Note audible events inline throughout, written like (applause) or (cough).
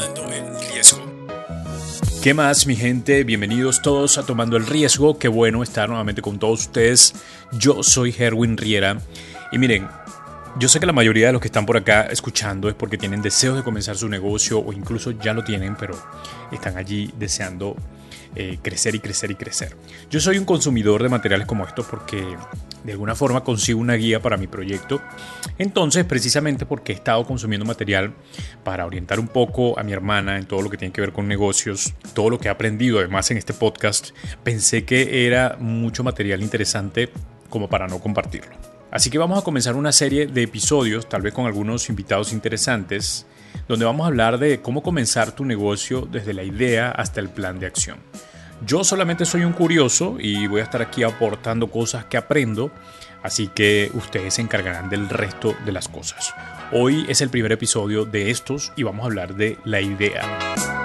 El riesgo. ¿Qué más, mi gente? Bienvenidos todos a Tomando el Riesgo. Qué bueno estar nuevamente con todos ustedes. Yo soy Herwin Riera. Y miren, yo sé que la mayoría de los que están por acá escuchando es porque tienen deseos de comenzar su negocio o incluso ya lo tienen, pero están allí deseando eh, crecer y crecer y crecer. Yo soy un consumidor de materiales como estos porque de alguna forma consigo una guía para mi proyecto. Entonces, precisamente porque he estado consumiendo material para orientar un poco a mi hermana en todo lo que tiene que ver con negocios, todo lo que he aprendido además en este podcast, pensé que era mucho material interesante como para no compartirlo. Así que vamos a comenzar una serie de episodios, tal vez con algunos invitados interesantes, donde vamos a hablar de cómo comenzar tu negocio desde la idea hasta el plan de acción. Yo solamente soy un curioso y voy a estar aquí aportando cosas que aprendo, así que ustedes se encargarán del resto de las cosas. Hoy es el primer episodio de estos y vamos a hablar de la idea.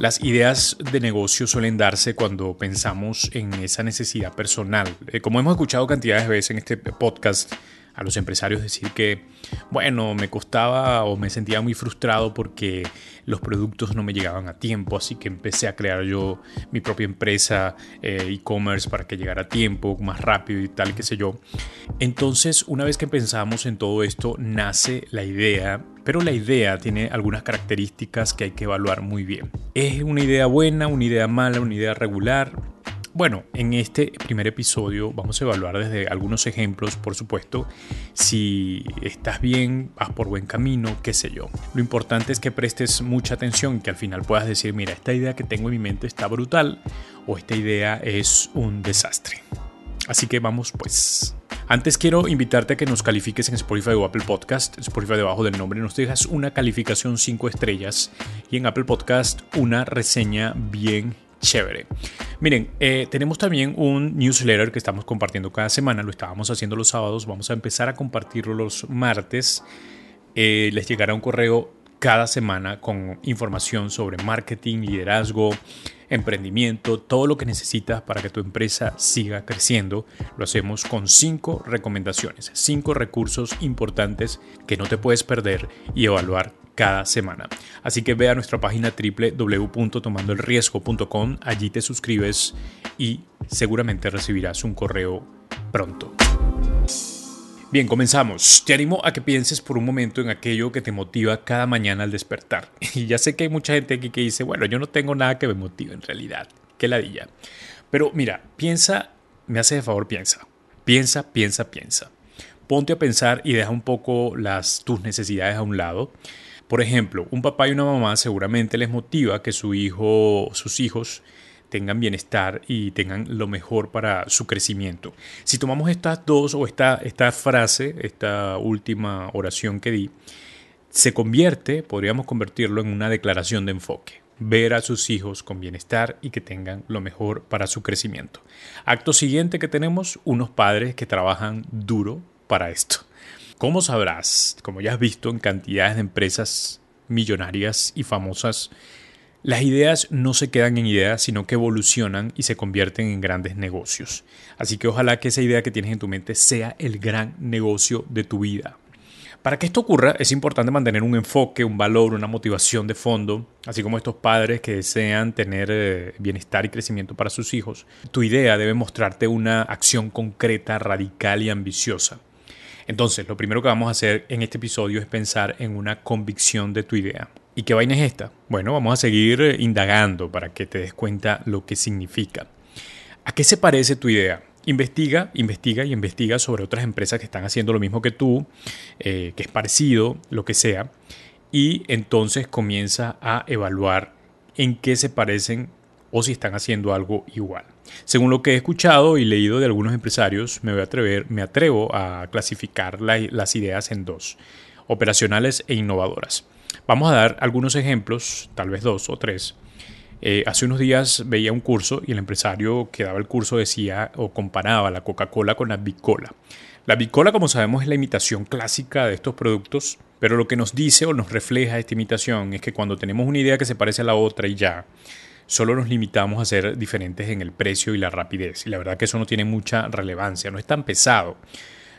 Las ideas de negocio suelen darse cuando pensamos en esa necesidad personal. Eh, como hemos escuchado cantidades de veces en este podcast, a los empresarios decir que, bueno, me costaba o me sentía muy frustrado porque los productos no me llegaban a tiempo, así que empecé a crear yo mi propia empresa eh, e-commerce para que llegara a tiempo, más rápido y tal, qué sé yo. Entonces, una vez que pensamos en todo esto, nace la idea pero la idea tiene algunas características que hay que evaluar muy bien. ¿Es una idea buena, una idea mala, una idea regular? Bueno, en este primer episodio vamos a evaluar desde algunos ejemplos, por supuesto, si estás bien, vas por buen camino, qué sé yo. Lo importante es que prestes mucha atención y que al final puedas decir, mira, esta idea que tengo en mi mente está brutal o esta idea es un desastre. Así que vamos pues. Antes quiero invitarte a que nos califiques en Spotify o Apple Podcast. Spotify debajo del nombre nos dejas una calificación 5 estrellas y en Apple Podcast una reseña bien chévere. Miren, eh, tenemos también un newsletter que estamos compartiendo cada semana, lo estábamos haciendo los sábados, vamos a empezar a compartirlo los martes. Eh, les llegará un correo cada semana con información sobre marketing, liderazgo, emprendimiento, todo lo que necesitas para que tu empresa siga creciendo. Lo hacemos con cinco recomendaciones, cinco recursos importantes que no te puedes perder y evaluar cada semana. Así que ve a nuestra página www.tomandoelriesgo.com, allí te suscribes y seguramente recibirás un correo pronto. Bien, comenzamos. Te animo a que pienses por un momento en aquello que te motiva cada mañana al despertar. (laughs) Y ya sé que hay mucha gente aquí que dice, bueno, yo no tengo nada que me motive en realidad. Qué ladilla. Pero mira, piensa, me hace de favor, piensa. Piensa, piensa, piensa. Ponte a pensar y deja un poco las, tus necesidades a un lado por ejemplo, un papá y una mamá seguramente les motiva que su hijo, sus hijos tengan bienestar y tengan lo mejor para su crecimiento. Si tomamos estas dos o esta, esta frase, esta última oración que di, se convierte, podríamos convertirlo en una declaración de enfoque. Ver a sus hijos con bienestar y que tengan lo mejor para su crecimiento. Acto siguiente que tenemos, unos padres que trabajan duro para esto. Como sabrás, como ya has visto en cantidades de empresas millonarias y famosas, las ideas no se quedan en ideas, sino que evolucionan y se convierten en grandes negocios. Así que ojalá que esa idea que tienes en tu mente sea el gran negocio de tu vida. Para que esto ocurra es importante mantener un enfoque, un valor, una motivación de fondo, así como estos padres que desean tener eh, bienestar y crecimiento para sus hijos. Tu idea debe mostrarte una acción concreta, radical y ambiciosa. Entonces, lo primero que vamos a hacer en este episodio es pensar en una convicción de tu idea. ¿Y qué vaina es esta? Bueno, vamos a seguir eh, indagando para que te des cuenta lo que significa. ¿A qué se parece tu idea? Investiga, investiga y investiga sobre otras empresas que están haciendo lo mismo que tú, eh, que es parecido, lo que sea, y entonces comienza a evaluar en qué se parecen o si están haciendo algo igual. Según lo que he escuchado y leído de algunos empresarios, me, voy a atrever, me atrevo a clasificar las ideas en dos, operacionales e innovadoras. Vamos a dar algunos ejemplos, tal vez dos o tres. Eh, hace unos días veía un curso y el empresario que daba el curso decía o comparaba la Coca-Cola con la Bicola. La Bicola, como sabemos, es la imitación clásica de estos productos, pero lo que nos dice o nos refleja esta imitación es que cuando tenemos una idea que se parece a la otra y ya, solo nos limitamos a ser diferentes en el precio y la rapidez. Y la verdad que eso no tiene mucha relevancia, no es tan pesado.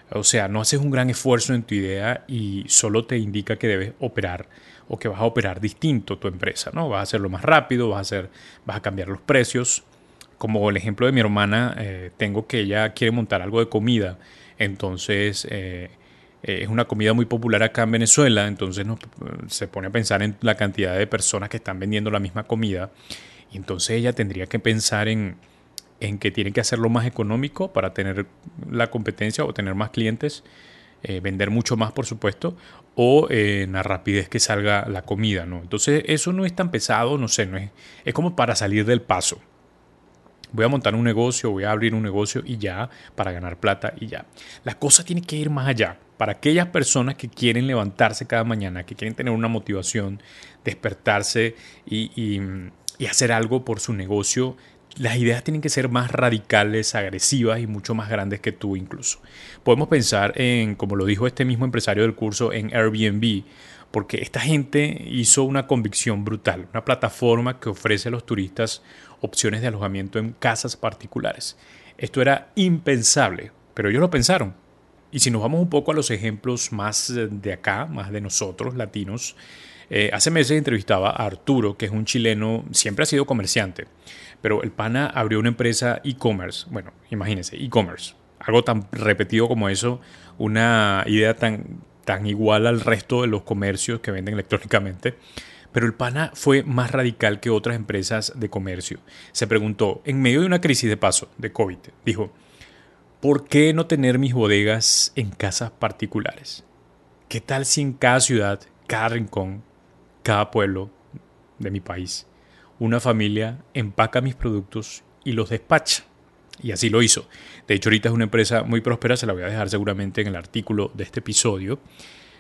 O sea, no haces un gran esfuerzo en tu idea y solo te indica que debes operar o que vas a operar distinto tu empresa, ¿no? Vas a hacerlo más rápido, vas a, hacer, vas a cambiar los precios. Como el ejemplo de mi hermana, eh, tengo que ella quiere montar algo de comida, entonces eh, es una comida muy popular acá en Venezuela, entonces se pone a pensar en la cantidad de personas que están vendiendo la misma comida y entonces ella tendría que pensar en, en que tiene que hacerlo más económico para tener la competencia o tener más clientes, eh, vender mucho más por supuesto, o eh, en la rapidez que salga la comida, ¿no? Entonces eso no es tan pesado, no sé, no es, es como para salir del paso. Voy a montar un negocio, voy a abrir un negocio y ya, para ganar plata y ya. La cosa tiene que ir más allá. Para aquellas personas que quieren levantarse cada mañana, que quieren tener una motivación, despertarse y, y hacer algo por su negocio, las ideas tienen que ser más radicales, agresivas y mucho más grandes que tú incluso. Podemos pensar en, como lo dijo este mismo empresario del curso, en Airbnb, porque esta gente hizo una convicción brutal, una plataforma que ofrece a los turistas opciones de alojamiento en casas particulares. Esto era impensable, pero ellos lo pensaron. Y si nos vamos un poco a los ejemplos más de acá, más de nosotros, latinos, eh, hace meses entrevistaba a Arturo, que es un chileno, siempre ha sido comerciante, pero el pana abrió una empresa e-commerce. Bueno, imagínense, e-commerce. Algo tan repetido como eso, una idea tan, tan igual al resto de los comercios que venden electrónicamente. Pero el pana fue más radical que otras empresas de comercio. Se preguntó, en medio de una crisis de paso, de COVID, dijo, ¿por qué no tener mis bodegas en casas particulares? ¿Qué tal si en cada ciudad, cada rincón, cada pueblo de mi país. Una familia empaca mis productos y los despacha. Y así lo hizo. De hecho, ahorita es una empresa muy próspera, se la voy a dejar seguramente en el artículo de este episodio.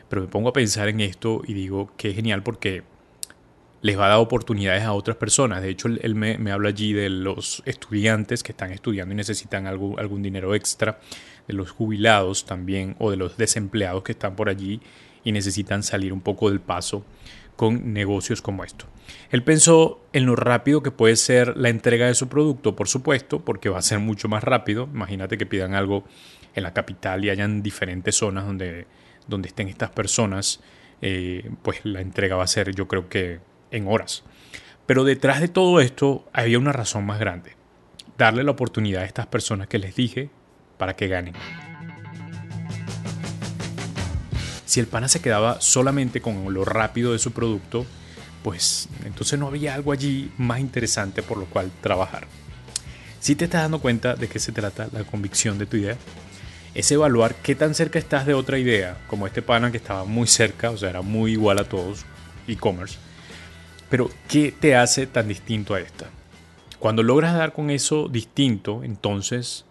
Pero me pongo a pensar en esto y digo que es genial porque les va a dar oportunidades a otras personas. De hecho, él me, habla allí de los estudiantes que están estudiando y necesitan algo, algún dinero extra, de los jubilados también o de los desempleados que están por allí y necesitan salir un poco del paso con negocios como esto. Él pensó en lo rápido que puede ser la entrega de su producto, por supuesto, porque va a ser mucho más rápido. Imagínate que pidan algo en la capital y hayan diferentes zonas donde, donde estén estas personas, eh, pues la entrega va a ser yo creo que en horas. Pero detrás de todo esto había una razón más grande. Darle la oportunidad a estas personas que les dije para que ganen. Si el pana se quedaba solamente con lo rápido de su producto, pues entonces no había algo allí más interesante por lo cual trabajar. Si te estás dando cuenta de qué se trata la convicción de tu idea, es evaluar qué tan cerca estás de otra idea, como este pana que estaba muy cerca, o sea, era muy igual a todos, e-commerce, pero ¿qué te hace tan distinto a esta? Cuando logras dar con eso distinto, entonces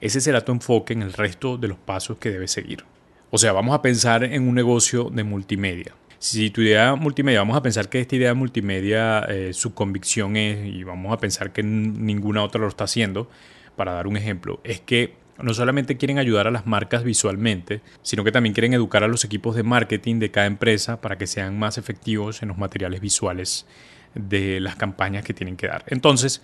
ese será tu enfoque en el resto de los pasos que debes seguir. O sea, vamos a pensar en un negocio de multimedia. Si tu idea multimedia, vamos a pensar que esta idea multimedia, eh, su convicción es, y vamos a pensar que ninguna otra lo está haciendo, para dar un ejemplo, es que no solamente quieren ayudar a las marcas visualmente, sino que también quieren educar a los equipos de marketing de cada empresa para que sean más efectivos en los materiales visuales de las campañas que tienen que dar. Entonces,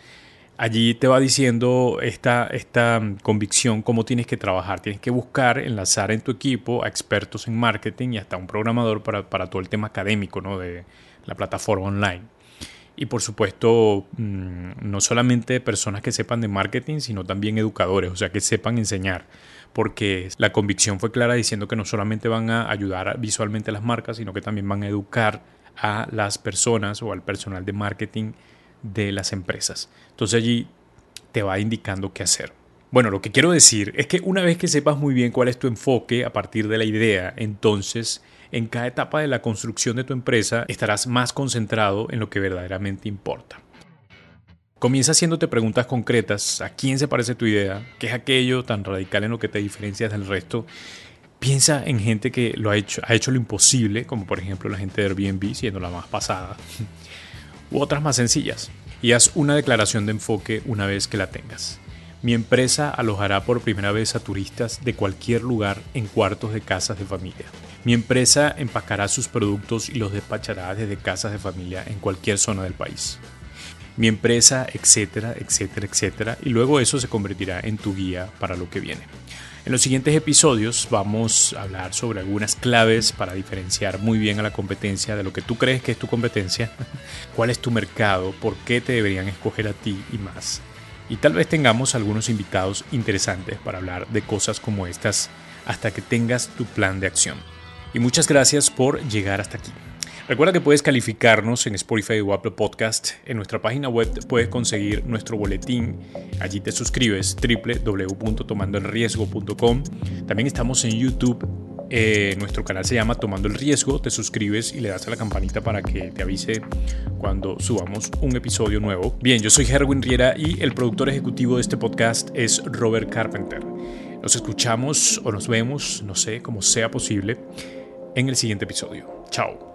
allí te va diciendo esta, esta mm, convicción cómo tienes que trabajar. Tienes que buscar enlazar en tu equipo a expertos en marketing y hasta un programador para, para todo el tema académico ¿no? de la plataforma online. Y por supuesto, mm, no solamente personas que sepan de marketing, sino también educadores, o sea, que sepan enseñar. Porque la convicción fue clara diciendo que no solamente van a ayudar visualmente a las marcas, sino que también van a educar a las personas o al personal de marketing de las empresas. Entonces allí te va indicando qué hacer. Bueno, lo que quiero decir es que una vez que sepas muy bien cuál es tu enfoque a partir de la idea, entonces en cada etapa de la construcción de tu empresa estarás más concentrado en lo que verdaderamente importa. Comienza haciéndote preguntas concretas. ¿A quién se parece tu idea? ¿Qué es aquello tan radical en lo que te diferencias del resto? Piensa en gente que lo ha hecho, ha hecho lo imposible, como por ejemplo la gente de Airbnb, siendo la más pasada u otras más sencillas, y haz una declaración de enfoque una vez que la tengas. Mi empresa alojará por primera vez a turistas de cualquier lugar en cuartos de casas de familia. Mi empresa empacará sus productos y los despachará desde casas de familia en cualquier zona del país. Mi empresa, etcétera, etcétera, etcétera. Y luego eso se convertirá en tu guía para lo que viene. En los siguientes episodios vamos a hablar sobre algunas claves para diferenciar muy bien a la competencia de lo que tú crees que es tu competencia, (laughs) cuál es tu mercado, por qué te deberían escoger a ti y más. Y tal vez tengamos algunos invitados interesantes para hablar de cosas como estas hasta que tengas tu plan de acción. Y muchas gracias por llegar hasta aquí. Recuerda que puedes calificarnos en Spotify o Apple Podcast. En nuestra página web puedes conseguir nuestro boletín. Allí te suscribes www.tomandoelriesgo.com. También estamos en YouTube. Eh, nuestro canal se llama Tomando el Riesgo. Te suscribes y le das a la campanita para que te avise cuando subamos un episodio nuevo. Bien, yo soy Herwin Riera y el productor ejecutivo de este podcast es Robert Carpenter. Nos escuchamos o nos vemos, no sé, como sea posible, en el siguiente episodio. Chao.